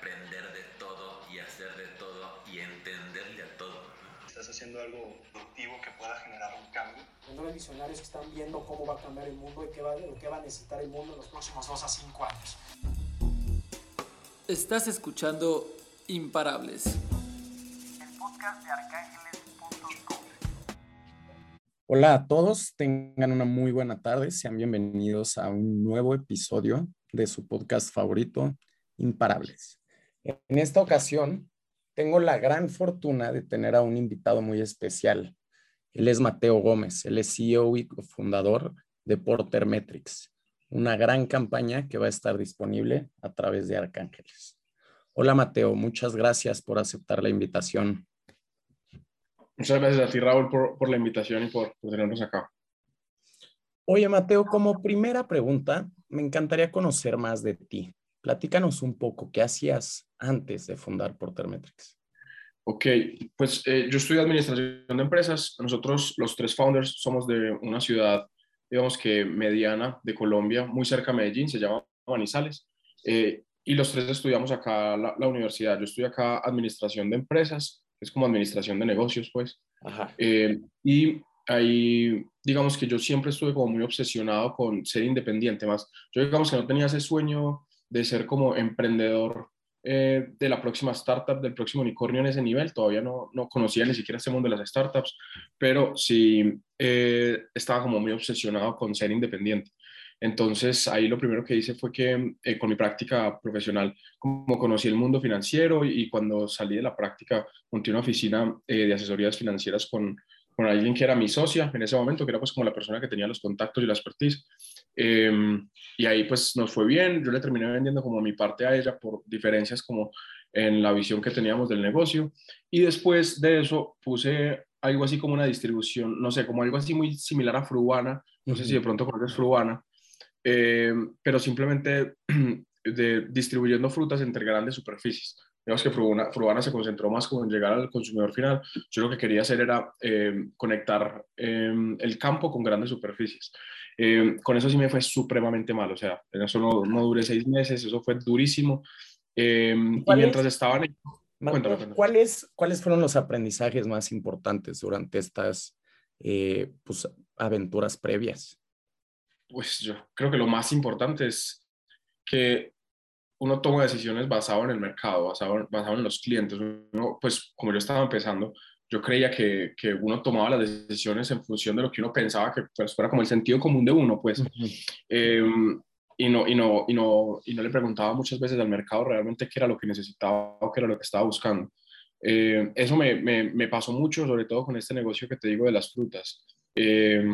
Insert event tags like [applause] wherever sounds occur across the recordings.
aprender de todo y hacer de todo y entenderle a todo. Estás haciendo algo productivo que pueda generar un cambio. Los visionarios que están viendo cómo va a cambiar el mundo y qué va, qué va a necesitar el mundo en los próximos dos a cinco años. Estás escuchando Imparables. El podcast de arcángeles.com. Hola a todos, tengan una muy buena tarde, sean bienvenidos a un nuevo episodio de su podcast favorito, Imparables. En esta ocasión, tengo la gran fortuna de tener a un invitado muy especial. Él es Mateo Gómez, él es CEO y fundador de Porter Metrics, una gran campaña que va a estar disponible a través de Arcángeles. Hola Mateo, muchas gracias por aceptar la invitación. Muchas gracias a ti, Raúl, por, por la invitación y por, por tenernos acá. Oye, Mateo, como primera pregunta, me encantaría conocer más de ti. Platícanos un poco, ¿qué hacías antes de fundar Portermetrics? Ok, pues eh, yo estudié administración de empresas. Nosotros, los tres founders, somos de una ciudad, digamos que mediana de Colombia, muy cerca de Medellín, se llama Manizales. Eh, y los tres estudiamos acá la, la, universidad. Yo estudié acá administración de empresas, es como administración de negocios, pues. Ajá. Eh, y ahí, digamos que yo siempre estuve como muy obsesionado con ser independiente, más. Yo digamos que no tenía ese sueño de ser como emprendedor eh, de la próxima startup, del próximo unicornio en ese nivel. Todavía no, no conocía ni siquiera este mundo de las startups, pero sí eh, estaba como muy obsesionado con ser independiente. Entonces ahí lo primero que hice fue que eh, con mi práctica profesional, como conocí el mundo financiero y, y cuando salí de la práctica, monté una oficina eh, de asesorías financieras con, con alguien que era mi socia en ese momento, que era pues como la persona que tenía los contactos y la expertise. Eh, y ahí pues nos fue bien, yo le terminé vendiendo como mi parte a ella por diferencias como en la visión que teníamos del negocio. Y después de eso puse algo así como una distribución, no sé, como algo así muy similar a Fruana, no sé si de pronto conoces Fruana, eh, pero simplemente [clears throat] de, distribuyendo frutas entre grandes superficies. Digamos que Fruana, Fruana, se concentró más como en llegar al consumidor final. Yo lo que quería hacer era eh, conectar eh, el campo con grandes superficies. Eh, con eso sí me fue supremamente mal, o sea, en eso no, no duré seis meses, eso fue durísimo. y mientras es? estaban... Cuéntame, cuéntame. ¿Cuáles, ¿Cuáles fueron los aprendizajes más importantes durante estas pues, aventuras previas? Pues yo creo que lo más importante es que uno toma decisiones basado en el mercado, basado, basado en los clientes. Uno, pues como yo estaba empezando, yo creía que, que, uno tomaba las decisiones en función de lo que uno pensaba que pues, fuera como el sentido común de uno, pues. Uh -huh. eh, y, no, y, no, y, no, y no le preguntaba muchas veces al mercado realmente qué era lo que necesitaba o qué era lo que estaba buscando. Eh, eso me, me, me, pasó mucho, sobre todo con este negocio que te digo de las frutas. Eh,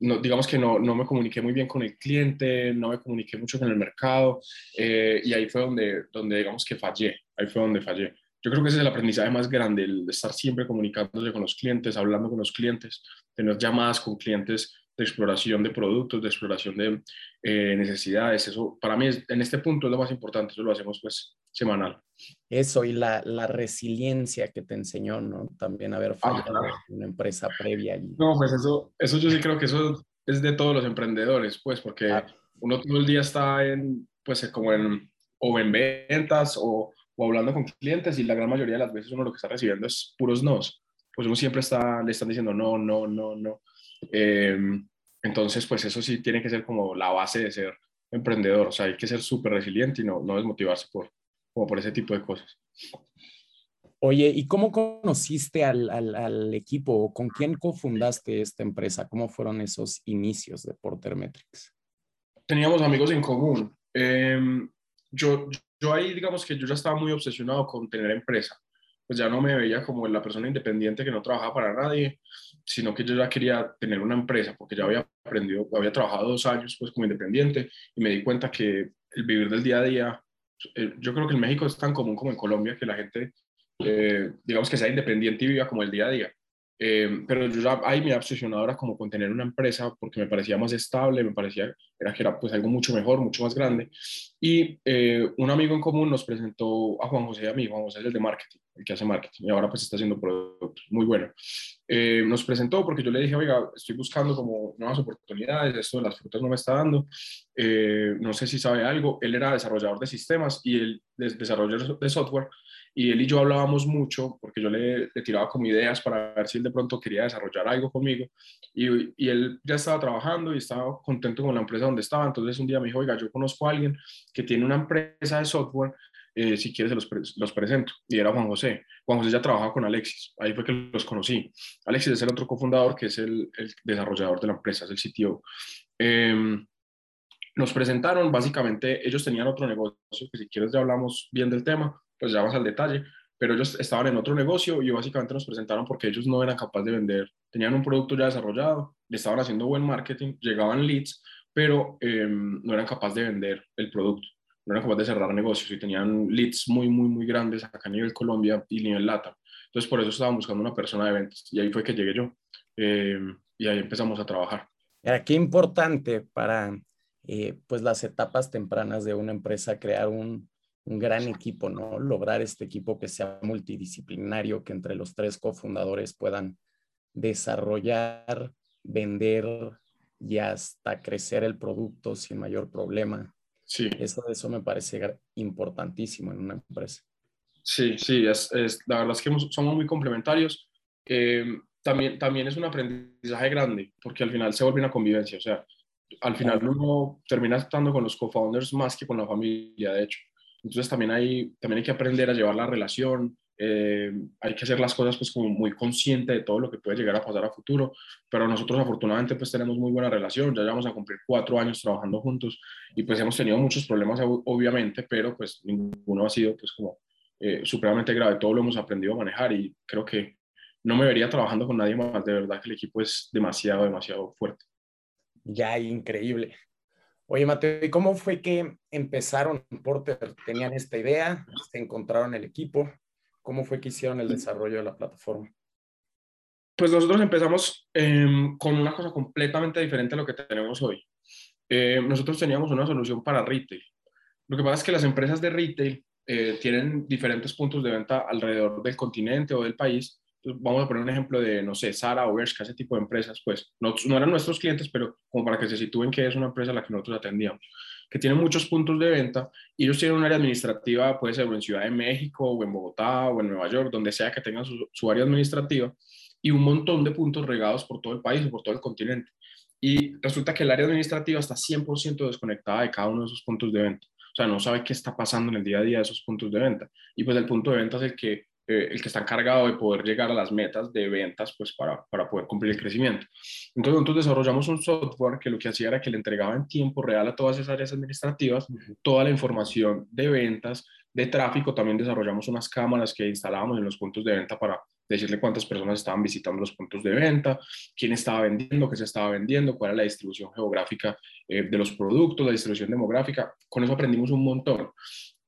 no, digamos que no, no, me comuniqué muy bien con el cliente, no me comuniqué mucho con el mercado eh, y ahí fue donde, donde digamos que fallé, ahí fue donde fallé. Yo creo que ese es el aprendizaje más grande, el estar siempre comunicándose con los clientes, hablando con los clientes, tener llamadas con clientes de exploración de productos, de exploración de eh, necesidades. Eso para mí es, en este punto es lo más importante, eso lo hacemos pues semanal. Eso y la, la resiliencia que te enseñó, ¿no? También haber fallado ah, claro. en una empresa previa. Y... No, pues eso, eso yo sí creo que eso es de todos los emprendedores, pues, porque ah. uno todo el día está en, pues, como en, o en ventas o, o, hablando con clientes y la gran mayoría de las veces uno lo que está recibiendo es puros nos. Pues uno siempre está, le están diciendo no, no, no, no. Eh, entonces, pues eso sí tiene que ser como la base de ser emprendedor, o sea, hay que ser súper resiliente y no, no desmotivarse por, como por ese tipo de cosas. Oye, ¿y cómo conociste al, al, al equipo? ¿Con quién cofundaste esta empresa? ¿Cómo fueron esos inicios de Porter Metrics? Teníamos amigos en común. Eh, yo, yo ahí, digamos que yo ya estaba muy obsesionado con tener empresa. Pues ya no me veía como la persona independiente que no trabajaba para nadie, sino que yo ya quería tener una empresa, porque ya había aprendido, había trabajado dos años pues como independiente y me di cuenta que el vivir del día a día eh, yo creo que en México es tan común como en Colombia que la gente, eh, digamos que sea independiente y viva como el día a día. Eh, pero yo ya ahí me obsesionado ahora como con tener una empresa porque me parecía más estable, me parecía era que era pues algo mucho mejor, mucho más grande. Y eh, un amigo en común nos presentó a Juan José y a mí, Juan José es el de marketing, el que hace marketing, y ahora pues está haciendo productos, muy bueno. Eh, nos presentó porque yo le dije, oiga, estoy buscando como nuevas oportunidades, esto de las frutas no me está dando, eh, no sé si sabe algo, él era desarrollador de sistemas y el desarrollador de software, y él y yo hablábamos mucho porque yo le, le, tiraba como ideas para ver si él de pronto quería desarrollar algo conmigo y, y, él ya estaba trabajando y estaba contento con la empresa donde estaba, entonces un día me dijo, oiga, yo conozco a alguien que tiene una empresa de software, eh, si quieres se los, los, presento, y era Juan José. Juan José ya trabajaba con Alexis, ahí fue que los conocí. Alexis es el otro cofundador que es el, el desarrollador de la empresa, es el CTO. Eh, nos presentaron, básicamente ellos tenían otro negocio, que si quieres ya hablamos bien del tema, pues ya vas al detalle, pero ellos estaban en otro negocio y básicamente nos presentaron porque ellos no eran capaces de vender, tenían un producto ya desarrollado, le estaban haciendo buen marketing, llegaban leads, pero eh, no eran capaces de vender el producto, no eran capaces de cerrar negocios y tenían leads muy, muy, muy grandes acá a nivel Colombia y nivel LATA. Entonces por eso estaban buscando una persona de ventas y ahí fue que llegué yo eh, y ahí empezamos a trabajar. Era qué importante para eh, pues las etapas tempranas de una empresa crear un, un gran equipo, ¿no? Lograr este equipo que sea multidisciplinario, que entre los tres cofundadores puedan desarrollar, vender y hasta crecer el producto sin mayor problema. Sí. Eso, eso me parece importantísimo en una empresa. Sí, sí, es, es la verdad es que somos muy complementarios. Eh, también, también es un aprendizaje grande, porque al final se vuelve una convivencia, o sea, al final uno termina estando con los co-founders más que con la familia, de hecho. Entonces también hay, también hay que aprender a llevar la relación, eh, hay que hacer las cosas pues como muy consciente de todo lo que puede llegar a pasar a futuro, pero nosotros afortunadamente pues tenemos muy buena relación, ya llevamos a cumplir cuatro años trabajando juntos y pues hemos tenido muchos problemas obviamente, pero pues ninguno ha sido pues como eh, supremamente grave, todo lo hemos aprendido a manejar y creo que no me vería trabajando con nadie más, de verdad que el equipo es demasiado, demasiado fuerte. Ya, increíble. Oye, Mateo, ¿y cómo fue que empezaron Porter? ¿Tenían esta idea? ¿Se encontraron el equipo? ¿Cómo fue que hicieron el desarrollo de la plataforma? Pues nosotros empezamos eh, con una cosa completamente diferente a lo que tenemos hoy. Eh, nosotros teníamos una solución para retail. Lo que pasa es que las empresas de retail eh, tienen diferentes puntos de venta alrededor del continente o del país vamos a poner un ejemplo de, no sé, Sara o Bershka, ese tipo de empresas, pues no, no, eran nuestros clientes, pero como para que se sitúen que es una empresa a la que nosotros atendíamos, que tiene muchos puntos de venta y ellos tienen un área administrativa, puede ser en Ciudad de México o en Bogotá o en Nueva York, donde sea que tengan su, su área administrativa y un montón de puntos regados por todo el país o por todo el continente. Y resulta que el área administrativa está 100% desconectada de cada uno de esos puntos de venta. O sea, no sabe qué está pasando en el día a día de esos puntos de venta. Y pues el punto de venta es el que eh, el que está encargado de poder llegar a las metas de ventas pues para, para poder cumplir el crecimiento. Entonces nosotros desarrollamos un software que lo que hacía era que le entregaba en tiempo real a todas esas áreas administrativas toda la información de ventas, de tráfico. También desarrollamos unas cámaras que instalábamos en los puntos de venta para decirle cuántas personas estaban visitando los puntos de venta, quién estaba vendiendo, qué se estaba vendiendo, cuál era la distribución geográfica eh, de los productos, la distribución demográfica. Con eso aprendimos un montón.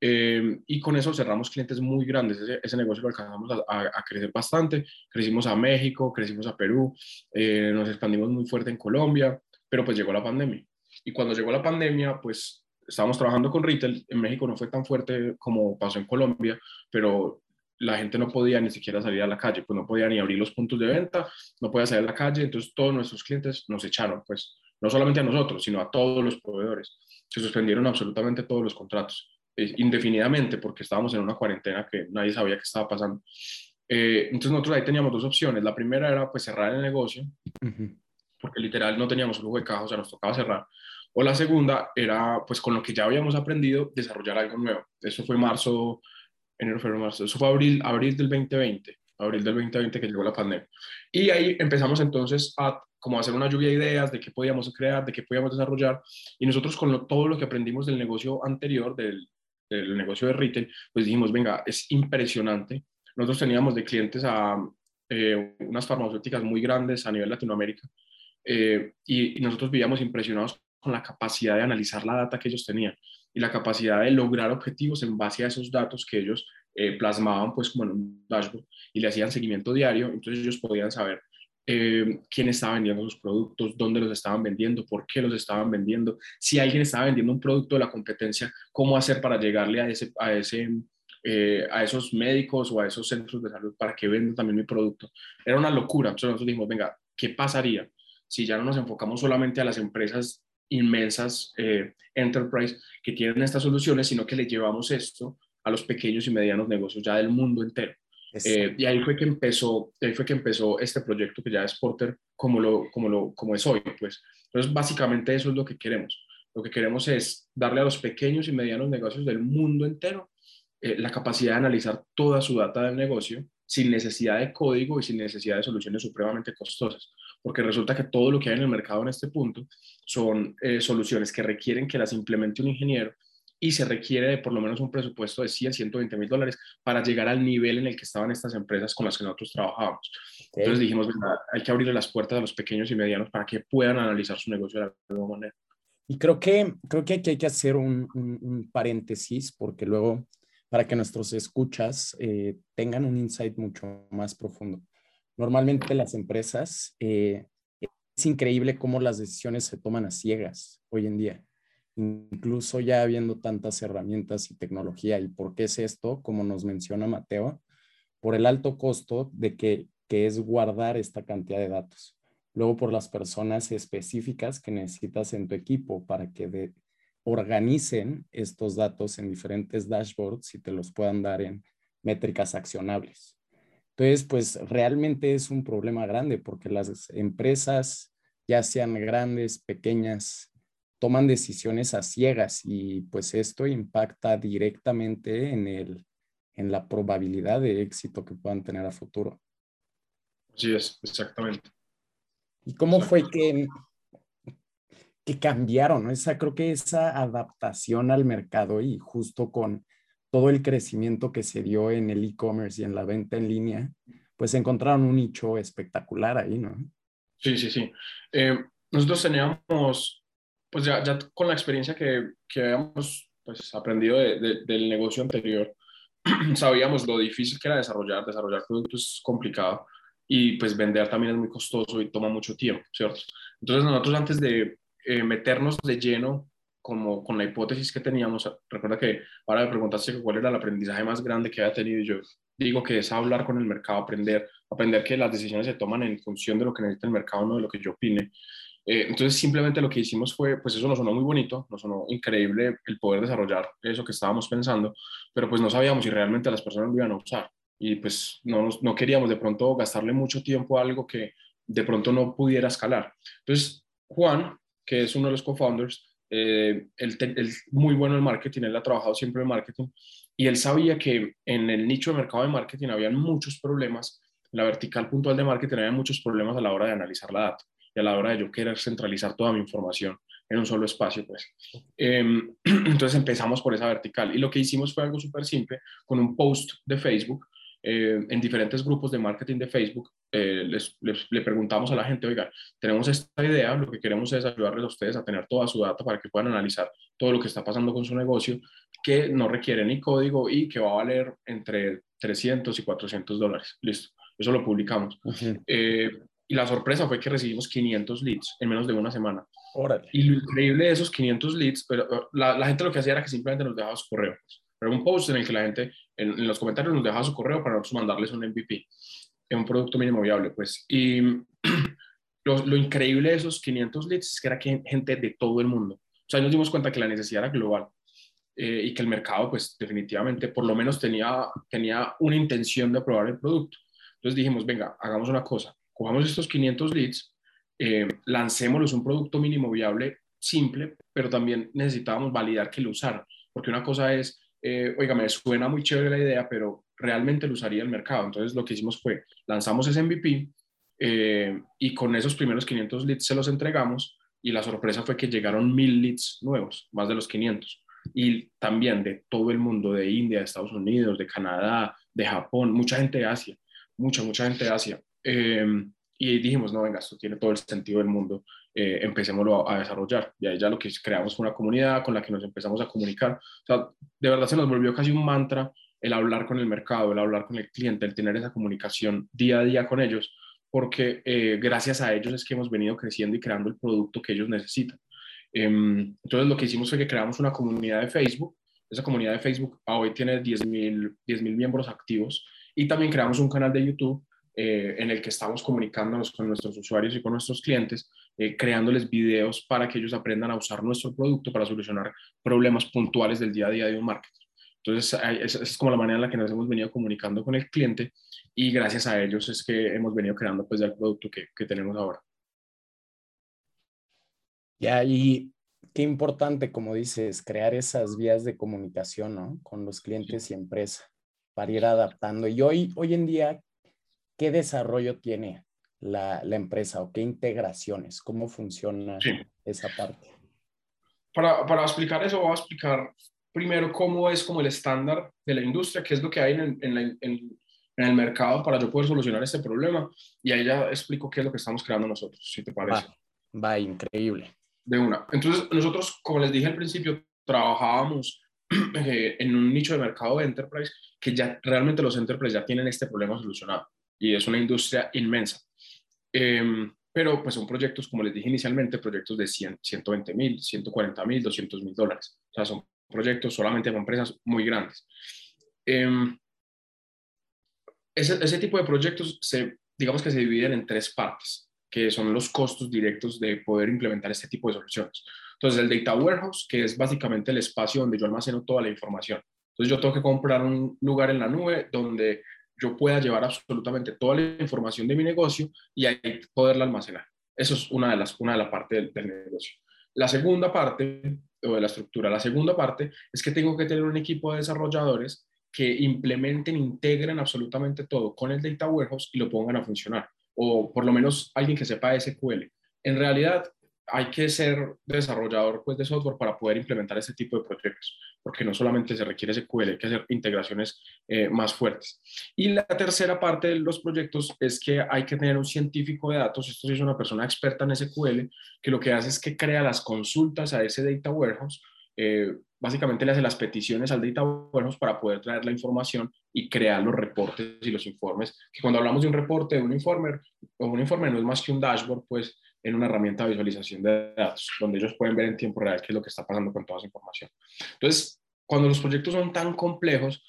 Eh, y con eso cerramos clientes muy grandes. Ese, negocio lo alcanzamos a, crecer bastante. Crecimos a México, crecimos a Perú, eh, nos expandimos muy fuerte en Colombia, pero pues llegó la pandemia. Y cuando llegó la pandemia, pues estábamos trabajando con retail. En México no fue tan fuerte como pasó en Colombia, pero la gente no podía ni siquiera salir a la calle, pues no podía ni abrir los puntos de venta, no podía salir a la calle, entonces todos nuestros clientes nos echaron, pues no solamente a nosotros, sino a todos los proveedores. Se suspendieron absolutamente todos los contratos. Eh, indefinidamente porque estábamos en una cuarentena que nadie sabía qué estaba pasando. Eh, entonces nosotros ahí teníamos dos opciones. La primera era pues cerrar el negocio, porque literal no teníamos flujo de caja, o sea, nos tocaba cerrar. O la segunda era pues con lo que ya habíamos aprendido desarrollar algo nuevo. Eso fue marzo, enero, febrero, marzo. Eso fue abril, abril del 2020, abril del 2020 que llegó la pandemia. Y ahí empezamos entonces a como hacer una lluvia de ideas de qué podíamos crear, de qué podíamos desarrollar. Y nosotros con todo lo que aprendimos del negocio anterior, del, el negocio de retail, pues dijimos, venga, es impresionante. Nosotros teníamos de clientes a eh, unas farmacéuticas muy grandes a nivel Latinoamérica eh, y, nosotros vivíamos impresionados con la capacidad de analizar la data que ellos tenían y la capacidad de lograr objetivos en base a esos datos que ellos eh, plasmaban pues como en un dashboard y le hacían seguimiento diario, entonces ellos podían saber eh, quién estaba vendiendo sus productos, dónde los estaban vendiendo, por qué los estaban vendiendo, si alguien estaba vendiendo un producto de la competencia, cómo hacer para llegarle a, ese, a, ese, eh, a esos médicos o a esos centros de salud para que vendan también mi producto. Era una locura. Entonces nosotros dijimos, venga, ¿qué pasaría si ya no nos enfocamos solamente a las empresas inmensas eh, enterprise que tienen estas soluciones, sino que le llevamos esto a los pequeños y medianos negocios ya del mundo entero? Eh, y ahí fue que empezó, ahí fue que empezó este proyecto que ya es Porter como lo, como lo, como es hoy, pues. Entonces, básicamente eso es lo que queremos. Lo que queremos es darle a los pequeños y medianos negocios del mundo entero eh, la capacidad de analizar toda su data del negocio sin necesidad de código y sin necesidad de soluciones supremamente costosas. Porque resulta que todo lo que hay en el mercado en este punto son eh, soluciones que requieren que las implemente un ingeniero y se requiere de por lo menos un presupuesto de 100, 120 mil dólares para llegar al nivel en el que estaban estas empresas con las que nosotros trabajábamos. Entonces dijimos, hay que abrirle las puertas a los pequeños y medianos para que puedan analizar su negocio de la misma manera. Y creo que, creo que aquí hay que hacer un, un, paréntesis porque luego, para que nuestros escuchas eh, tengan un insight mucho más profundo. Normalmente las empresas, eh, es increíble cómo las decisiones se toman a ciegas hoy en día incluso ya habiendo tantas herramientas y tecnología. ¿Y por qué es esto? Como nos menciona Mateo, por el alto costo de que, que es guardar esta cantidad de datos. Luego por las personas específicas que necesitas en tu equipo para que organicen estos datos en diferentes dashboards y te los puedan dar en métricas accionables. Entonces, pues realmente es un problema grande porque las empresas, ya sean grandes, pequeñas, toman decisiones a ciegas y pues esto impacta directamente en, el, en la probabilidad de éxito que puedan tener a futuro. Así es, exactamente. ¿Y cómo fue que, que cambiaron? Esa, creo que esa adaptación al mercado y justo con todo el crecimiento que se dio en el e-commerce y en la venta en línea, pues encontraron un nicho espectacular ahí, ¿no? Sí, sí, sí. Eh, nosotros teníamos pues ya, ya con la experiencia que, que habíamos pues, aprendido del negocio anterior, [clears throat] sabíamos lo difícil que era desarrollar, desarrollar productos es complicado y pues vender también es muy costoso y toma mucho tiempo, ¿cierto? Entonces nosotros antes de eh, meternos de lleno como con la hipótesis que teníamos, recuerda que ahora me preguntaste cuál era el aprendizaje más grande que había tenido yo digo que es hablar con el mercado, aprender, aprender que las decisiones se toman en función de lo que necesita el mercado, no de lo que yo opine. Eh, entonces simplemente lo que hicimos fue, pues eso nos sonó muy bonito, nos sonó increíble el poder desarrollar eso que estábamos pensando, pero pues no sabíamos si realmente las personas lo iban a usar y pues no, no queríamos de pronto gastarle mucho tiempo a algo que de pronto no pudiera escalar. Entonces Juan, que es uno de los co-founders, eh, él, muy bueno en marketing, él ha trabajado siempre en marketing y él sabía que en el nicho de mercado de marketing había muchos problemas, la vertical puntual de marketing había muchos problemas a la hora de analizar la data y a la hora de yo querer centralizar toda mi información en un solo espacio, pues. Em, [clears throat] entonces empezamos por esa vertical y lo que hicimos fue algo súper simple, con un post de Facebook, eh, en diferentes grupos de marketing de Facebook, eh, les, le preguntamos a la gente, oiga, tenemos esta idea, lo que queremos es ayudarles a ustedes a tener toda su data para que puedan analizar todo lo que está pasando con su negocio, que no requiere ni código y que va a valer entre 300 y 400 dólares. Listo, eso lo publicamos. Y la sorpresa fue que recibimos 500 leads en menos de una semana. Y lo increíble de esos 500 leads, pero uh, la, la, gente lo que hacía era que simplemente nos dejaba su correo. Era un post en el que la gente en, los comentarios nos dejaba su correo para nosotros mandarles un MVP, en un producto mínimo viable, pues. Y [clears throat] lo, lo, increíble de esos 500 leads es que era que gente de todo el mundo. O sea, nos dimos cuenta que la necesidad era global. Eh, y que el mercado, pues definitivamente, por lo menos tenía, tenía una intención de probar el producto. Entonces dijimos, venga, hagamos una cosa, cojamos estos 500 leads, eh, lancémoslos un producto mínimo viable simple, pero también necesitábamos validar que lo usaran, porque una cosa es, eh, oiga, me suena muy chévere la idea, pero realmente lo usaría el mercado. Entonces lo que hicimos fue, lanzamos ese MVP eh, y con esos primeros 500 leads se los entregamos y la sorpresa fue que llegaron mil leads nuevos, más de los 500. Y también de todo el mundo, de India, de Estados Unidos, de Canadá, de Japón, mucha gente de Asia, mucha, mucha gente de Asia. Em, y dijimos, no, venga, esto tiene todo el sentido del mundo, eh, empecémoslo a, desarrollar. Y ahí ya lo que creamos fue una comunidad con la que nos empezamos a comunicar. O sea, de verdad se nos volvió casi un mantra el hablar con el mercado, el hablar con el cliente, el tener esa comunicación día a día con ellos, porque eh, gracias a ellos es que hemos venido creciendo y creando el producto que ellos necesitan. Em, entonces lo que hicimos fue que creamos una comunidad de Facebook. Esa comunidad de Facebook hoy tiene 10.000 10 miembros activos y también creamos un canal de YouTube eh, en el que estamos comunicándonos con nuestros usuarios y con nuestros clientes, eh, creándoles videos para que ellos aprendan a usar nuestro producto para solucionar problemas puntuales del día a día de un marketing. Entonces, esa es como la manera en la que nos hemos venido comunicando con el cliente y gracias a ellos es que hemos venido creando pues el producto que, que tenemos ahora. Ya, y qué importante, como dices, crear esas vías de comunicación, ¿no? Con los clientes y empresa para ir adaptando. Y hoy, hoy en día, ¿qué desarrollo tiene la, la empresa o qué integraciones? ¿Cómo funciona esa parte? Para, para explicar eso, voy a explicar primero cómo es como el estándar de la industria, qué es lo que hay en, en, en, el mercado para yo poder solucionar este problema y ahí ya explico qué es lo que estamos creando nosotros, si te parece. Va, increíble. De una. Entonces, nosotros, como les dije al principio, trabajábamos [clears throat] eh, en un nicho de mercado de enterprise que ya realmente los enterprise ya tienen este problema solucionado y es una industria inmensa. Em, pero pues son proyectos, como les dije inicialmente, proyectos de 100, 120 mil, 140 mil, 200 mil dólares. O sea, son proyectos solamente para empresas muy grandes. Em, ese, ese, tipo de proyectos, se, digamos que se dividen en tres partes, que son los costos directos de poder implementar este tipo de soluciones. Entonces, el Data Warehouse, que es básicamente el espacio donde yo almaceno toda la información. Entonces, yo tengo que comprar un lugar en la nube donde yo pueda llevar absolutamente toda la información de mi negocio y ahí poderla almacenar. Eso es una de las una de la parte del, negocio. La segunda parte o de la estructura. La segunda parte es que tengo que tener un equipo de desarrolladores que implementen, integren absolutamente todo con el Data Warehouse y lo pongan a funcionar. O por lo menos alguien que sepa SQL. En realidad, hay que ser desarrollador pues, de software para poder implementar este tipo de proyectos, porque no solamente se requiere SQL, hay que hacer integraciones eh, más fuertes. Y la tercera parte de los proyectos es que hay que tener un científico de datos, esto sí es una persona experta en SQL, que lo que hace es que crea las consultas a ese data warehouse, eh, básicamente le hace las peticiones al data warehouse para poder traer la información y crear los reportes y los informes, que cuando hablamos de un reporte, de un informe, o un informe no es más que un dashboard, pues en una herramienta de visualización de datos, donde ellos pueden ver en tiempo real qué es lo que está pasando con toda esa información. Entonces, cuando los proyectos son tan complejos,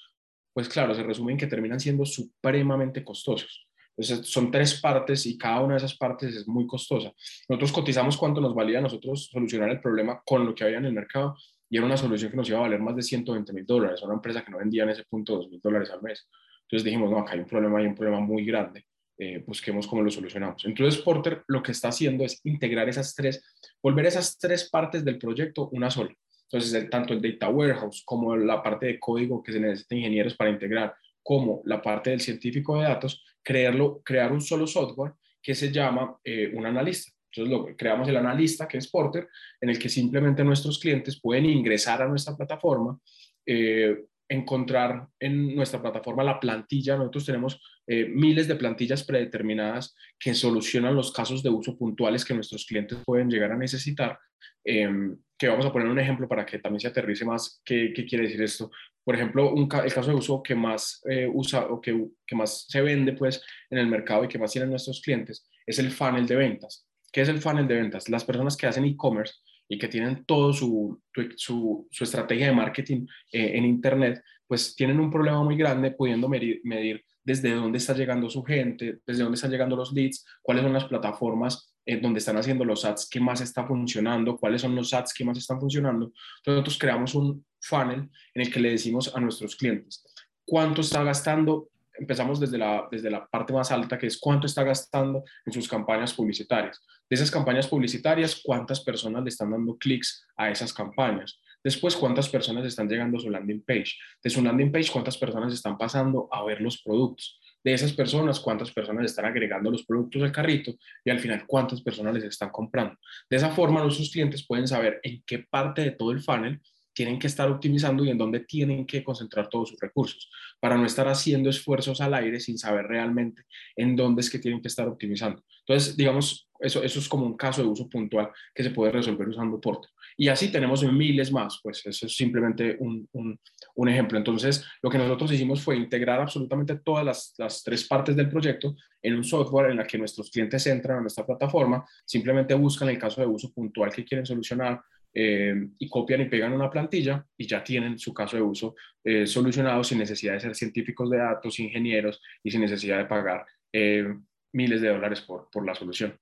pues claro, se resumen que terminan siendo supremamente costosos. Entonces, son tres partes y cada una de esas partes es muy costosa. Nosotros cotizamos cuánto nos valía a nosotros solucionar el problema con lo que había en el mercado y era una solución que nos iba a valer más de 120 mil dólares. Una empresa que no vendía en ese punto 2 mil dólares al mes. Entonces dijimos, no, acá hay un problema, hay un problema muy grande eh, busquemos cómo lo solucionamos. Entonces, Porter lo que está haciendo es integrar esas tres, volver esas tres partes del proyecto una sola. Entonces, tanto el data warehouse como la parte de código que se necesita ingenieros para integrar, como la parte del científico de datos, crearlo, crear un solo software que se llama eh, un analista. Entonces, creamos el analista, que es Porter, en el que simplemente nuestros clientes pueden ingresar a nuestra plataforma, eh, encontrar en nuestra plataforma la plantilla. Nosotros tenemos eh, miles de plantillas predeterminadas que solucionan los casos de uso puntuales que nuestros clientes pueden llegar a necesitar. Em, que vamos a poner un ejemplo para que también se aterrice más qué, qué quiere decir esto. Por ejemplo, un el caso de uso que más eh, usa o que, que, más se vende pues, en el mercado y que más tienen nuestros clientes es el funnel de ventas. ¿Qué es el funnel de ventas? Las personas que hacen e-commerce y que tienen todo su, su, su estrategia de marketing eh, en Internet, pues tienen un problema muy grande pudiendo medir, medir desde dónde está llegando su gente, desde dónde están llegando los leads, cuáles son las plataformas eh, donde están haciendo los ads que más está funcionando, cuáles son los ads que más están funcionando. Entonces nosotros creamos un funnel en el que le decimos a nuestros clientes cuánto está gastando. Empezamos desde la, desde la parte más alta, que es cuánto está gastando en sus campañas publicitarias. De esas campañas publicitarias, cuántas personas le están dando clics a esas campañas. Después, cuántas personas están llegando a su landing page. De su landing page, cuántas personas están pasando a ver los productos. De esas personas, cuántas personas están agregando los productos al carrito y al final cuántas personas les están comprando. De esa forma, nuestros clientes pueden saber en qué parte de todo el funnel tienen que estar optimizando y en dónde tienen que concentrar todos sus recursos, para no estar haciendo esfuerzos al aire sin saber realmente en dónde es que tienen que estar optimizando. Entonces, digamos, eso, eso es como un caso de uso puntual que se puede resolver usando Porter. Y así tenemos miles más, pues eso es simplemente un, un, un ejemplo. Entonces, lo que nosotros hicimos fue integrar absolutamente todas las, las, tres partes del proyecto en un software en la que nuestros clientes entran a nuestra plataforma, simplemente buscan el caso de uso puntual que quieren solucionar, eh, y copian y pegan una plantilla y ya tienen su caso de uso eh, solucionado sin necesidad de ser científicos de datos, ingenieros y sin necesidad de pagar eh, miles de dólares por, por la solución.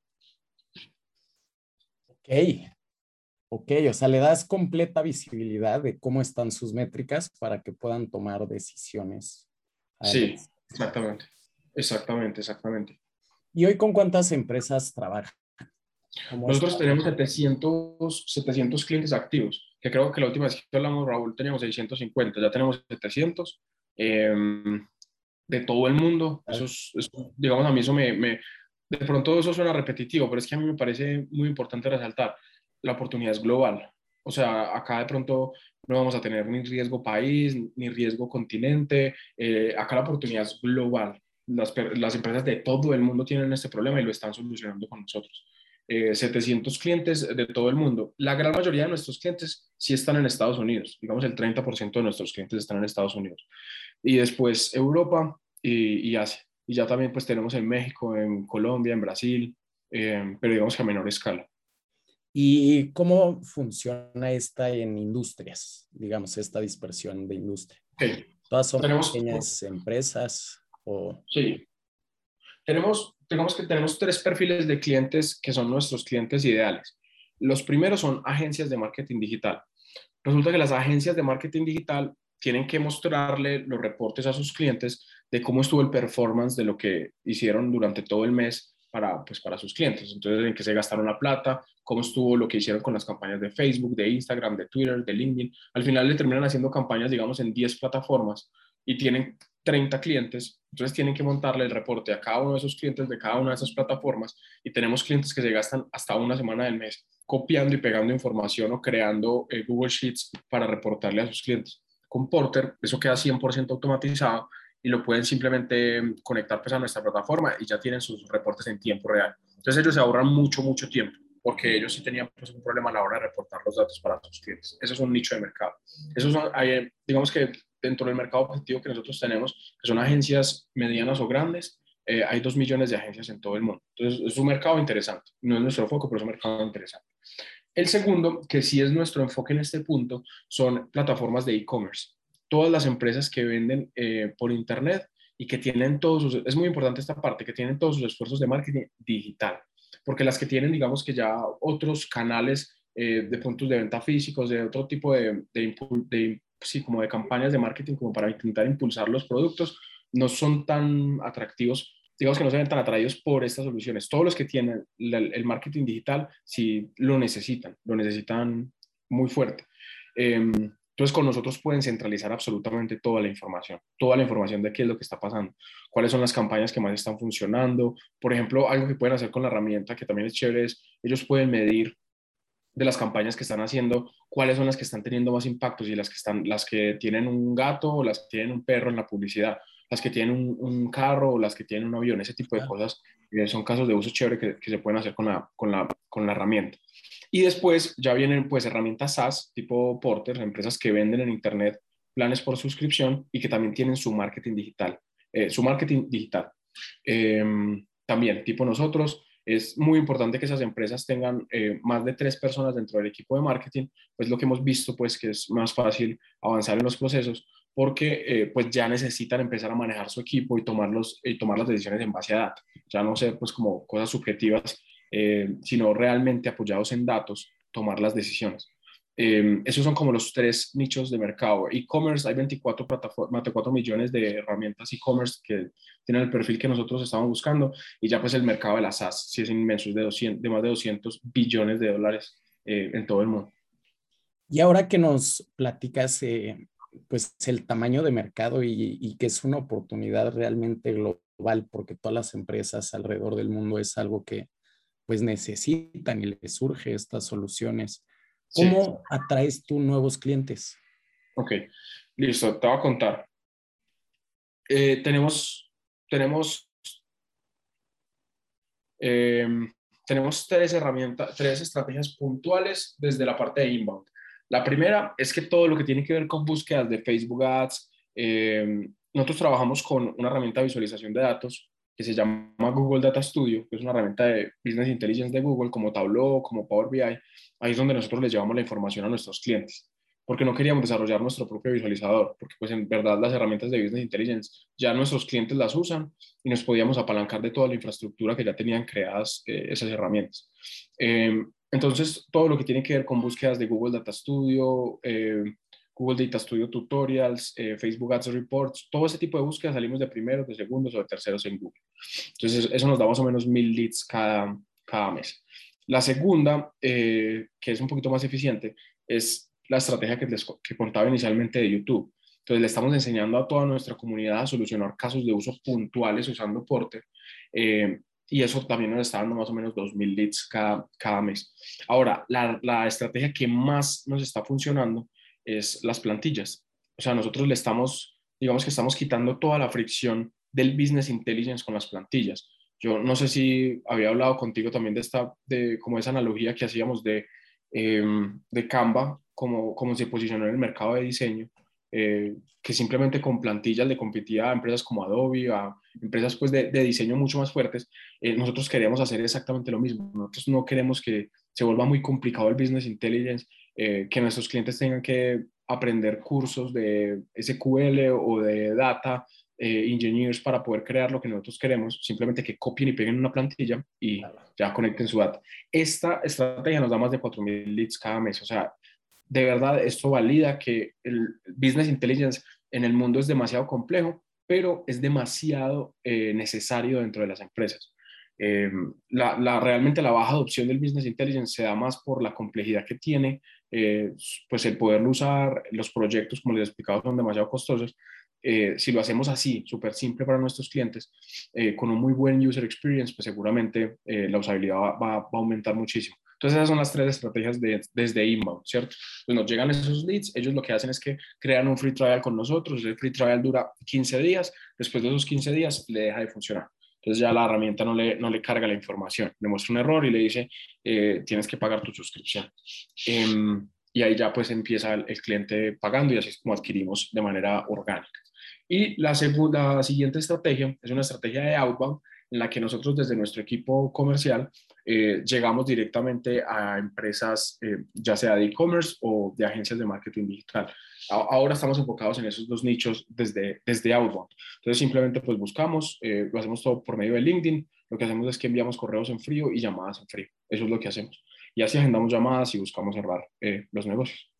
Ok, ok, o sea, le das completa visibilidad de cómo están sus métricas para que puedan tomar decisiones. Sí, exactamente, exactamente, exactamente. ¿Y hoy con cuántas empresas trabajan? Nosotros tenemos 700, 700 clientes activos, que creo que la última vez que hablamos, Raúl, teníamos 650, ya tenemos 700 eh, de todo el mundo. Eso, es, eso, digamos, a mí eso me, me, de pronto eso suena repetitivo, pero es que a mí me parece muy importante resaltar, la oportunidad es global. O sea, acá de pronto no vamos a tener ni riesgo país, ni riesgo continente, eh, acá la oportunidad es global. Las, las empresas de todo el mundo tienen este problema y lo están solucionando con nosotros eh, 700 clientes de todo el mundo. La gran mayoría de nuestros clientes sí están en Estados Unidos, digamos el 30% de nuestros clientes están en Estados Unidos. Y después Europa y, y Asia. Y ya también pues tenemos en México, en Colombia, en Brasil, eh, pero digamos que a menor escala. ¿Y cómo funciona esta en industrias, digamos, esta dispersión de industria? Okay. ¿Todas son Tenemos, pequeñas empresas? O... Sí. Tenemos, digamos que tenemos tres perfiles de clientes que son nuestros clientes ideales. Los primeros son agencias de marketing digital. Resulta que las agencias de marketing digital tienen que mostrarle los reportes a sus clientes de cómo estuvo el performance de lo que hicieron durante todo el mes para, pues, para sus clientes. Entonces, en qué se gastaron la plata, cómo estuvo lo que hicieron con las campañas de Facebook, de Instagram, de Twitter, de LinkedIn. Al final le terminan haciendo campañas, digamos, en 10 plataformas y tienen 30 clientes, entonces tienen que montarle el reporte a cada uno de esos clientes de cada una de esas plataformas y tenemos clientes que se gastan hasta una semana del mes copiando y pegando información o creando eh, Google Sheets para reportarle a sus clientes. Con Porter eso queda 100% automatizado y lo pueden simplemente conectar pues, a nuestra plataforma y ya tienen sus reportes en tiempo real. Entonces ellos se ahorran mucho, mucho tiempo porque ellos sí tenían pues, un problema a la hora de reportar los datos para sus clientes. Eso es un nicho de mercado. Eso son, digamos que dentro del mercado objetivo que nosotros tenemos, que son agencias medianas o grandes, eh, hay dos millones de agencias en todo el mundo. Entonces, es un mercado interesante. No es nuestro foco, pero es un mercado interesante. El segundo, que sí es nuestro enfoque en este punto, son plataformas de e-commerce. Todas las empresas que venden eh, por Internet y que tienen todos sus, es muy importante esta parte, que tienen todos sus esfuerzos de marketing digital, porque las que tienen, digamos que ya otros canales eh, de puntos de venta físicos, de otro tipo de, de, de, sí, como de campañas de marketing como para intentar impulsar los productos, no son tan atractivos, digamos que no se ven tan atraídos por estas soluciones. Todos los que tienen el, marketing digital sí lo necesitan, lo necesitan muy fuerte. Eh, entonces, con nosotros pueden centralizar absolutamente toda la información, toda la información de qué es lo que está pasando, cuáles son las campañas que más están funcionando. Por ejemplo, algo que pueden hacer con la herramienta que también es chévere es, ellos pueden medir de las campañas que están haciendo, cuáles son las que están teniendo más impactos y las que, están, las que tienen un gato o las que tienen un perro en la publicidad, las que tienen un, un carro o las que tienen un avión, ese tipo de cosas eh, son casos de uso chévere que, que, se pueden hacer con la, con, la, con la herramienta. Y después ya vienen pues herramientas SaaS tipo Porter, empresas que venden en Internet planes por suscripción y que también tienen su marketing digital, eh, su marketing digital. Eh, también tipo nosotros, es muy importante que esas empresas tengan eh, más de tres personas dentro del equipo de marketing, pues lo que hemos visto pues que es más fácil avanzar en los procesos porque eh, pues ya necesitan empezar a manejar su equipo y, tomarlos, y tomar las decisiones en base a datos, ya no ser pues como cosas subjetivas, eh, sino realmente apoyados en datos, tomar las decisiones. Eh, esos son como los tres nichos de mercado. E-commerce, hay 24, 24 millones de herramientas e-commerce que tienen el perfil que nosotros estamos buscando y ya pues el mercado de las SaaS sí es inmenso, es de, 200, de más de 200 billones de dólares eh, en todo el mundo. Y ahora que nos platicas pues el tamaño de mercado y que es una oportunidad realmente global porque todas las empresas alrededor del mundo es algo que pues necesitan y les surge estas soluciones ¿Cómo atraes tú nuevos clientes? Ok, listo, te voy a contar. Eh, tenemos, tenemos, em, tenemos tres herramientas, tres estrategias puntuales desde la parte de inbound. La primera es que todo lo que tiene que ver con búsquedas de Facebook Ads, em, nosotros trabajamos con una herramienta de visualización de datos que se llama Google Data Studio, que es una herramienta de Business Intelligence de Google, como Tableau, como Power BI. Ahí es donde nosotros les llevamos la información a nuestros clientes, porque no queríamos desarrollar nuestro propio visualizador, porque pues en verdad las herramientas de Business Intelligence ya nuestros clientes las usan y nos podíamos apalancar de toda la infraestructura que ya tenían creadas eh, esas herramientas. Eh, entonces, todo lo que tiene que ver con búsquedas de Google Data Studio, eh, Google Data Studio Tutorials, eh, Facebook Ads Reports, todo ese tipo de búsquedas salimos de primeros, de segundos o de terceros en Google. Entonces, eso nos da más o menos mil leads cada, cada mes. La segunda, eh, que es un poquito más eficiente, es la estrategia que, les, que contaba inicialmente de YouTube. Entonces, le estamos enseñando a toda nuestra comunidad a solucionar casos de uso puntuales usando Porter. Eh, y eso también nos está dando más o menos 2.000 leads cada, cada mes. Ahora, la, la estrategia que más nos está funcionando es las plantillas. O sea, nosotros le estamos, digamos que estamos quitando toda la fricción del business intelligence con las plantillas. Yo no sé si había hablado contigo también de esta, de como esa analogía que hacíamos de, em, de Canva, como, como se posicionó en el mercado de diseño, eh, que simplemente con plantillas le competía a empresas como Adobe, a empresas pues de, diseño mucho más fuertes, eh, nosotros queríamos hacer exactamente lo mismo. Nosotros no queremos que se vuelva muy complicado el business intelligence eh, que nuestros clientes tengan que aprender cursos de SQL o de data eh, engineers para poder crear lo que nosotros queremos, simplemente que copien y peguen una plantilla y ya conecten su data. Esta estrategia nos da más de 4.000 leads cada mes, o sea, de verdad esto valida que el business intelligence en el mundo es demasiado complejo, pero es demasiado eh, necesario dentro de las empresas. la, la, realmente la baja adopción del business intelligence se da más por la complejidad que tiene eh, pues el poderlo usar, los proyectos, como les he explicado, son demasiado costosos. Eh, si lo hacemos así, súper simple para nuestros clientes, eh, con un muy buen user experience, pues seguramente la usabilidad va, va, a aumentar muchísimo. Entonces esas son las tres estrategias de, desde inbound, ¿cierto? Pues nos llegan esos leads, ellos lo que hacen es que crean un free trial con nosotros, el free trial dura 15 días, después de esos 15 días le deja de funcionar. Entonces ya la herramienta no le, no le carga la información, le muestra un error y le dice, eh, tienes que pagar tu suscripción. Em, y ahí ya pues empieza el, cliente pagando y así es como adquirimos de manera orgánica. Y la, segunda, la siguiente estrategia es una estrategia de outbound en la que nosotros desde nuestro equipo comercial eh, llegamos directamente a empresas, eh, ya sea de e-commerce o de agencias de marketing digital. Ahora estamos enfocados en esos dos nichos desde, desde Outbound. Entonces simplemente pues buscamos, eh, lo hacemos todo por medio de LinkedIn, lo que hacemos es que enviamos correos en frío y llamadas en frío. Eso es lo que hacemos. Y así agendamos llamadas y buscamos cerrar los negocios.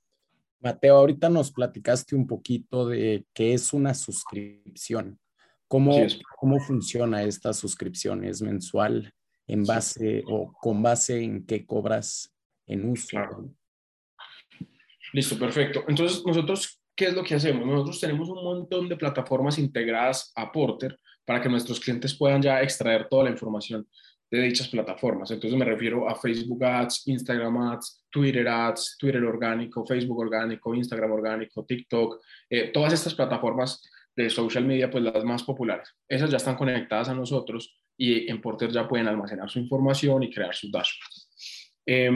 Mateo, ahorita nos platicaste un poquito de qué es una suscripción. ¿Cómo, ¿Cómo funciona esta suscripción? ¿Es mensual? ¿En base o con base en qué cobras en uso? Listo, perfecto. Entonces, nosotros, ¿qué es lo que hacemos? Nosotros tenemos un montón de plataformas integradas a Porter para que nuestros clientes puedan ya extraer toda la información de dichas plataformas. Entonces me refiero a Facebook Ads, Instagram Ads, Twitter Ads, Twitter orgánico, Facebook orgánico, Instagram orgánico, TikTok, eh, todas estas plataformas de social media, pues las más populares. Esas ya están conectadas a nosotros y en Porter ya pueden almacenar su información y crear sus dashboards. Eh,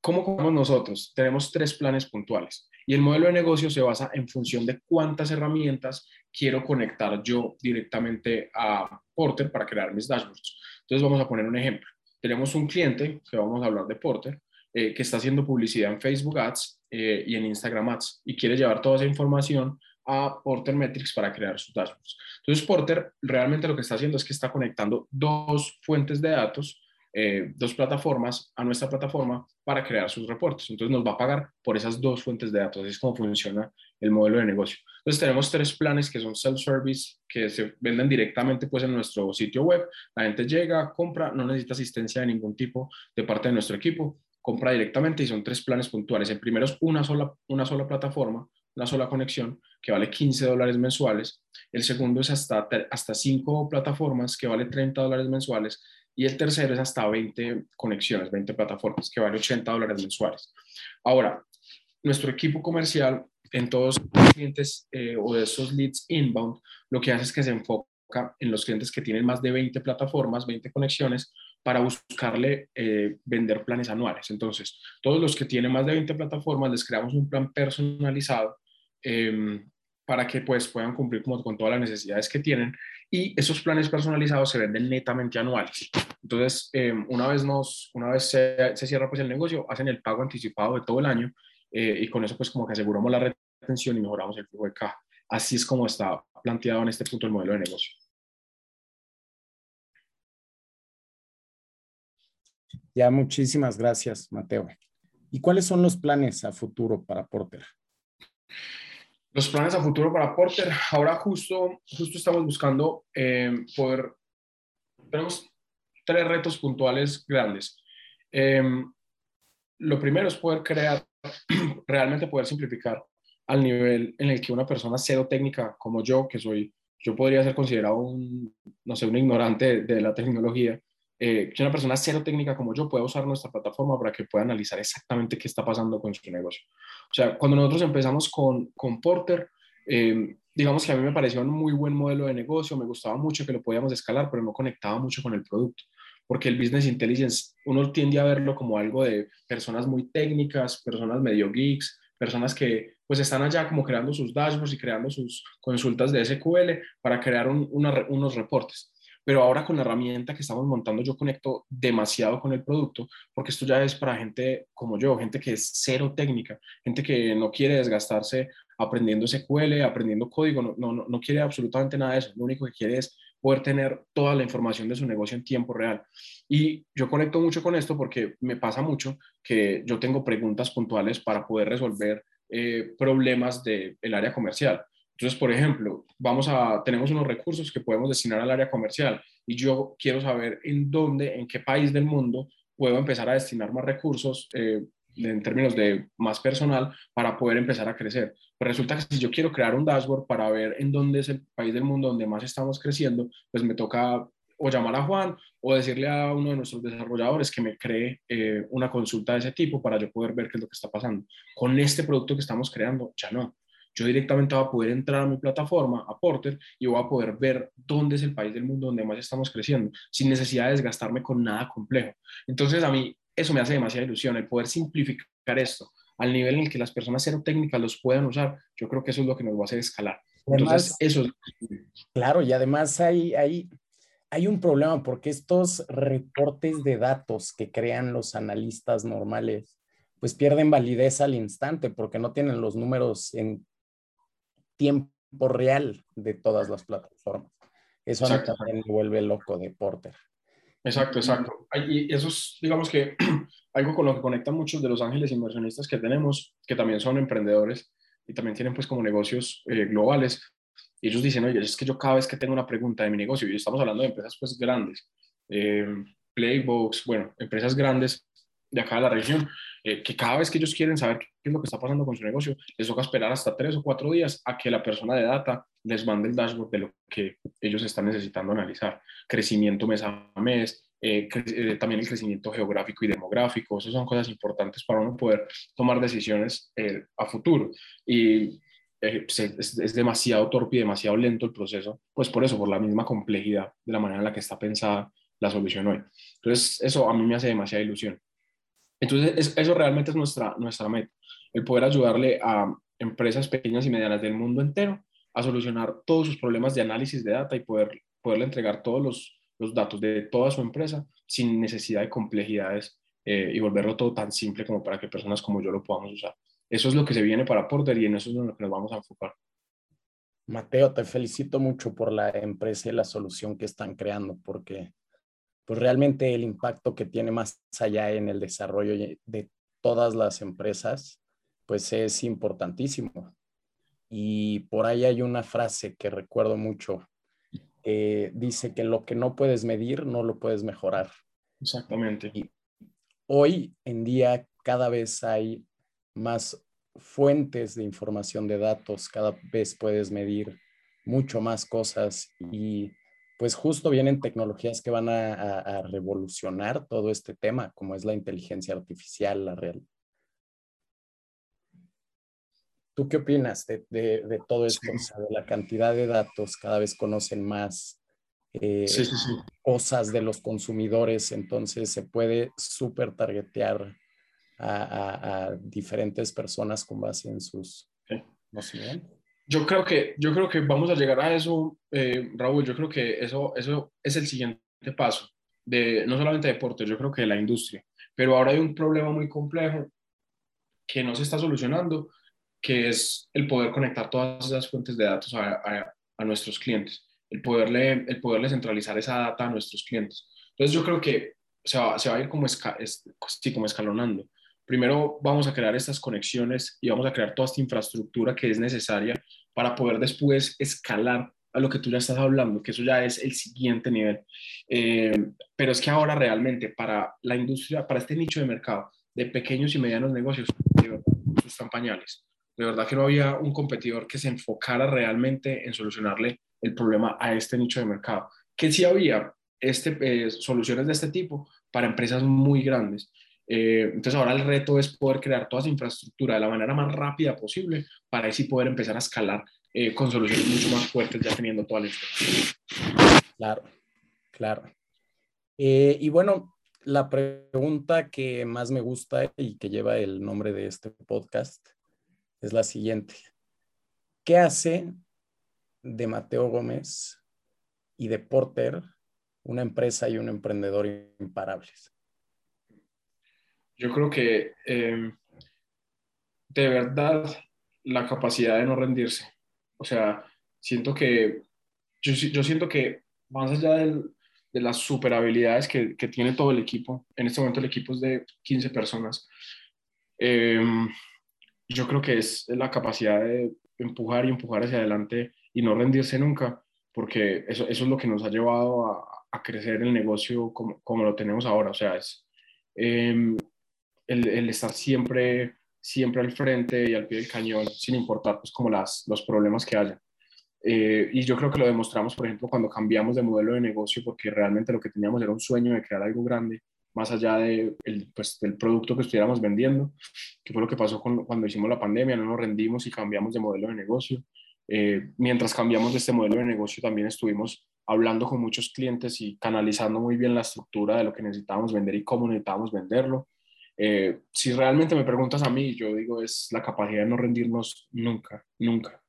¿Cómo comemos nosotros? Tenemos tres planes puntuales y el modelo de negocio se basa en función de cuántas herramientas quiero conectar yo directamente a Porter para crear mis dashboards. Entonces vamos a poner un ejemplo. Tenemos un cliente, que vamos a hablar de Porter, eh, que está haciendo publicidad en Facebook Ads eh, y en Instagram Ads y quiere llevar toda esa información a Porter Metrics para crear sus dashboards. Entonces Porter realmente lo que está haciendo es que está conectando dos fuentes de datos eh, dos plataformas a nuestra plataforma para crear sus reportes. Entonces nos va a pagar por esas dos fuentes de datos. Así es como funciona el modelo de negocio. Entonces tenemos tres planes que son self-service, que se venden directamente pues en nuestro sitio web. La gente llega, compra, no necesita asistencia de ningún tipo de parte de nuestro equipo, compra directamente y son tres planes puntuales. El primero es una sola, una sola plataforma, una sola conexión que vale 15 dólares mensuales. El segundo es hasta, hasta cinco plataformas que vale 30 dólares mensuales y el tercero es hasta 20 conexiones, 20 plataformas, que vale 80 dólares mensuales. Ahora, nuestro equipo comercial en todos los clientes eh, o de esos leads inbound, lo que hace es que se enfoca en los clientes que tienen más de 20 plataformas, 20 conexiones, para buscarle eh, vender planes anuales. Entonces, todos los que tienen más de 20 plataformas, les creamos un plan personalizado em, para que pues puedan cumplir con todas las necesidades que tienen y esos planes personalizados se venden netamente anuales. Entonces, em, una vez, nos, una vez se, cierra pues el negocio, hacen el pago anticipado de todo el año eh, y con eso pues como que aseguramos la retención y mejoramos el flujo de caja. Así es como está planteado en este punto el modelo de negocio. Ya, muchísimas gracias, Mateo. ¿Y cuáles son los planes a futuro para Porter? Los planes a futuro para Porter, ahora justo, justo estamos buscando eh, poder, tenemos tres retos puntuales grandes. Eh, lo primero es poder crear, [clears throat] realmente poder simplificar al nivel en el que una persona cero técnica como yo, que soy, yo podría ser considerado un, no sé, un ignorante de, la tecnología, eh, que una persona cero técnica como yo pueda usar nuestra plataforma para que pueda analizar exactamente qué está pasando con su negocio. O sea, cuando nosotros empezamos con, con Porter, eh, digamos que a mí me pareció un muy buen modelo de negocio, me gustaba mucho que lo podíamos escalar, pero no conectaba mucho con el producto porque el business intelligence uno tiende a verlo como algo de personas muy técnicas, personas medio geeks, personas que pues están allá como creando sus dashboards y creando sus consultas de SQL para crear unos reportes. Pero ahora con la herramienta que estamos montando yo conecto demasiado con el producto porque esto ya es para gente como yo, gente que es cero técnica, gente que no quiere desgastarse aprendiendo SQL, aprendiendo código, no, no, no quiere absolutamente nada de eso, lo único que quiere es poder tener toda la información de su negocio en tiempo real. Y yo conecto mucho con esto porque me pasa mucho que yo tengo preguntas puntuales para poder resolver eh, problemas del área comercial. Entonces, por ejemplo, vamos a, tenemos unos recursos que podemos destinar al área comercial y yo quiero saber en dónde, en qué país del mundo puedo empezar a destinar más recursos eh, en términos de más personal para poder empezar a crecer. Pero resulta que si yo quiero crear un dashboard para ver en dónde es el país del mundo donde más estamos creciendo, pues me toca o llamar a Juan o decirle a uno de nuestros desarrolladores que me cree eh, una consulta de ese tipo para yo poder ver qué es lo que está pasando. Con este producto que estamos creando, ya no. Yo directamente voy a poder entrar a mi plataforma, a Porter, y voy a poder ver dónde es el país del mundo donde más estamos creciendo, sin necesidad de desgastarme con nada complejo. Entonces, a mí eso me hace demasiada ilusión, el poder simplificar esto al nivel en el que las personas cero técnicas los puedan usar, yo creo que eso es lo que nos va a hacer escalar. Entonces, eso Claro, y además hay, hay, hay un problema porque estos reportes de datos que crean los analistas normales, pues pierden validez al instante porque no tienen los números en tiempo real de todas las plataformas. Eso también me vuelve loco de Porter. Exacto, exacto. Y eso es, digamos que, [clears throat] algo con lo que conectan muchos de los ángeles inversionistas que tenemos, que también son emprendedores y también tienen pues como negocios eh, globales. Y ellos dicen, oye, es que yo cada vez que tengo una pregunta de mi negocio, y estamos hablando de empresas pues grandes, eh, Playbox, bueno, empresas grandes de acá de la región, eh, que cada vez que ellos quieren saber qué es lo que está pasando con su negocio, les toca esperar hasta tres o cuatro días a que la persona de data les mande el dashboard de lo que ellos están necesitando analizar. Crecimiento mes a mes, eh, eh, también el crecimiento geográfico y demográfico, esas son cosas importantes para uno poder tomar decisiones a futuro. Y pues, es, es, demasiado torpe y demasiado lento el proceso, pues por eso, por la misma complejidad de la manera en la que está pensada la solución hoy. Entonces, eso a mí me hace demasiada ilusión. Entonces, eso realmente es nuestra, nuestra meta, el poder ayudarle a empresas pequeñas y medianas del mundo entero a solucionar todos sus problemas de análisis de data y poder, poderle entregar todos los, los datos de toda su empresa sin necesidad de complejidades eh, y volverlo todo tan simple como para que personas como yo lo podamos usar. Eso es lo que se viene para Porter y en eso es en lo que nos vamos a enfocar. Mateo, te felicito mucho por la empresa y la solución que están creando, porque pues realmente el impacto que tiene más allá en el desarrollo de todas las empresas, pues es importantísimo. Y por ahí hay una frase que recuerdo mucho, dice que lo que no puedes medir, no lo puedes mejorar. Exactamente. Y hoy en día cada vez hay más fuentes de información de datos, cada vez puedes medir mucho más cosas y pues justo vienen tecnologías que van a, revolucionar todo este tema, como es la inteligencia artificial, la, real, ¿Tú qué opinas de, de, de todo esto? O sea, de la cantidad de datos, cada vez conocen más eh, Sí, sí, sí. cosas de los consumidores, entonces se puede súper targetear a, a- diferentes personas con base en sus Sí. conocimientos. Yo creo que, yo creo que vamos a llegar a eso, eh, Raúl. Yo creo que eso, eso es el siguiente paso, de, no solamente de deporte, yo creo que de la industria. Pero ahora hay un problema muy complejo que no se está solucionando, que es el poder conectar todas esas fuentes de datos a, a- a nuestros clientes, el poderle, el poderle centralizar esa data a nuestros clientes. Entonces yo creo que se va, se va a ir como, esca- es- sí, como escalonando. Primero vamos a crear estas conexiones y vamos a crear toda esta infraestructura que es necesaria para poder después escalar a lo que tú ya estás hablando, que eso ya es el siguiente nivel. Eh, pero es que ahora realmente para la industria, para este nicho de mercado de pequeños y medianos negocios, de verdad. De verdad que no había un competidor que se enfocara realmente en solucionarle el problema a este nicho de mercado. Que sí había este, eh, soluciones de este tipo para empresas muy grandes. Eh, entonces ahora el reto es poder crear toda esa infraestructura de la manera más rápida posible para así poder empezar a escalar eh, con soluciones mucho más fuertes ya teniendo toda la infraestructura. Claro, claro. Eh, y bueno, la pregunta que más me gusta y que lleva el nombre de este podcast es la siguiente. ¿Qué hace de Mateo Gómez y de Porter una empresa y un emprendedor imparables? Yo creo que eh, de verdad la capacidad de no rendirse. O sea, siento que yo, si- yo siento que más allá de las super habilidades que, tiene todo el equipo, en este momento el equipo es de 15 personas, eh, yo creo que es la capacidad de empujar y empujar hacia adelante y no rendirse nunca, porque eso, es lo que nos ha llevado a, crecer el negocio como, lo tenemos ahora. O sea, es eh, el, estar siempre, siempre al frente y al pie del cañón, sin importar pues, como las, los problemas que haya. Eh, y yo creo que lo demostramos, por ejemplo, cuando cambiamos de modelo de negocio, porque realmente lo que teníamos era un sueño de crear algo grande, más allá de el, pues, del producto que estuviéramos vendiendo, que fue lo que pasó con, cuando hicimos la pandemia, no nos rendimos y cambiamos de modelo de negocio. Eh, mientras cambiamos de este modelo de negocio, también estuvimos hablando con muchos clientes y canalizando muy bien la estructura de lo que necesitábamos vender y cómo necesitábamos venderlo. Eh, si realmente me preguntas a mí, yo digo es la capacidad de no rendirnos nunca, nunca.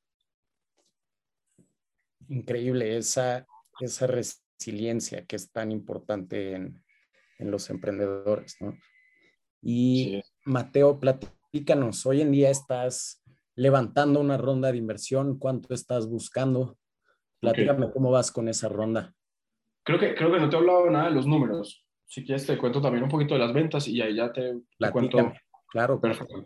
Increíble esa, esa resiliencia que es tan importante en, en los emprendedores, ¿no? Y Sí. Mateo, platícanos, hoy en día estás levantando una ronda de inversión, ¿cuánto estás buscando? Platícame cómo vas con esa ronda. Creo que, creo que no te he hablado nada de los números. Si quieres te cuento también un poquito de las ventas y ahí ya te, te cuento. Claro, Perfecto.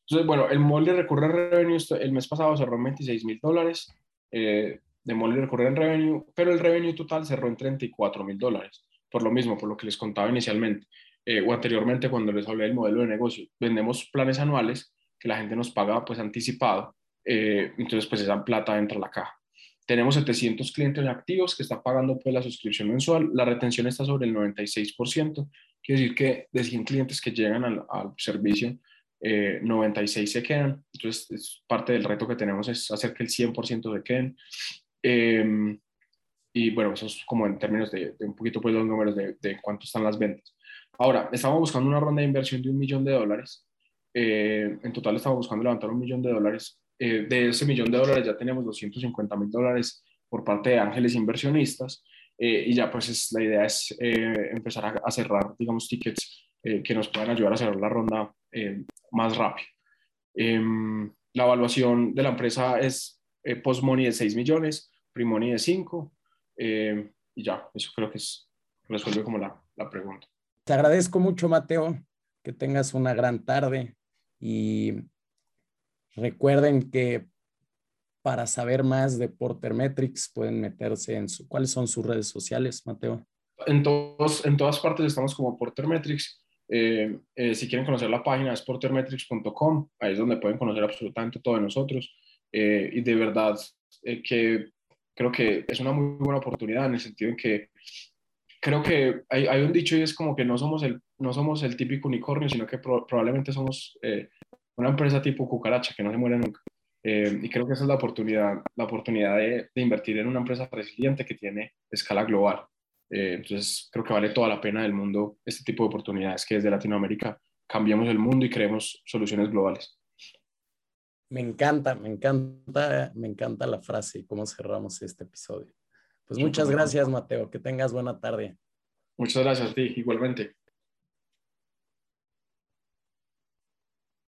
Entonces, bueno, el molde recurrent revenue el mes pasado cerró en 26 mil dólares eh, de molde recurrent revenue, pero el revenue total cerró en 34 mil dólares. Por lo mismo, por lo que les contaba inicialmente eh, o anteriormente cuando les hablé del modelo de negocio. Vendemos planes anuales que la gente nos paga pues anticipado. eh, entonces, pues esa plata entra a la caja. Tenemos 700 clientes activos que están pagando pues la suscripción mensual. La retención está sobre el 96%. Quiere decir que de 100 clientes que llegan al, al servicio, eh, 96 se quedan. Entonces, es parte del reto que tenemos es hacer que el 100% se queden. Eh, y bueno, eso es como en términos de, de un poquito pues los números de, de cuánto están las ventas. Ahora, estamos buscando una ronda de inversión de un millón de dólares. Eh, en total estamos buscando levantar un millón de dólares. Eh, de ese millón de dólares ya tenemos 250 mil dólares por parte de ángeles inversionistas. Eh, y ya pues es, la idea es eh, empezar a, cerrar, digamos, tickets que nos puedan ayudar a cerrar la ronda más rápido. Em, la evaluación de la empresa es post-money de 6 millones, pre-money de 5 eh, y ya, eso creo que es, resuelve como la, la pregunta. Te agradezco mucho, Mateo, que tengas una gran tarde y recuerden que para saber más de Porter Metrics pueden meterse en su... ¿Cuáles son sus redes sociales, Mateo? En, todos, en todas partes estamos como Porter Metrics. Eh, eh, si quieren conocer la página es portermetrics.com, ahí es donde pueden conocer absolutamente todo de nosotros. Eh, y de verdad que creo que es una muy buena oportunidad en el sentido en que creo que hay, hay un dicho y es como que no somos el, no somos el típico unicornio, sino que pro, probablemente somos una empresa tipo cucaracha que no se muere nunca. Eh, y creo que esa es la oportunidad, la oportunidad de, de, invertir en una empresa resiliente que tiene escala global. Eh, entonces, creo que vale toda la pena del mundo este tipo de oportunidades que desde Latinoamérica cambiamos el mundo y creemos soluciones globales. Me encanta, me encanta, me encanta la frase y cómo cerramos este episodio. Pues muchas gracias, Mateo. Que tengas buena tarde. Muchas gracias a ti, igualmente.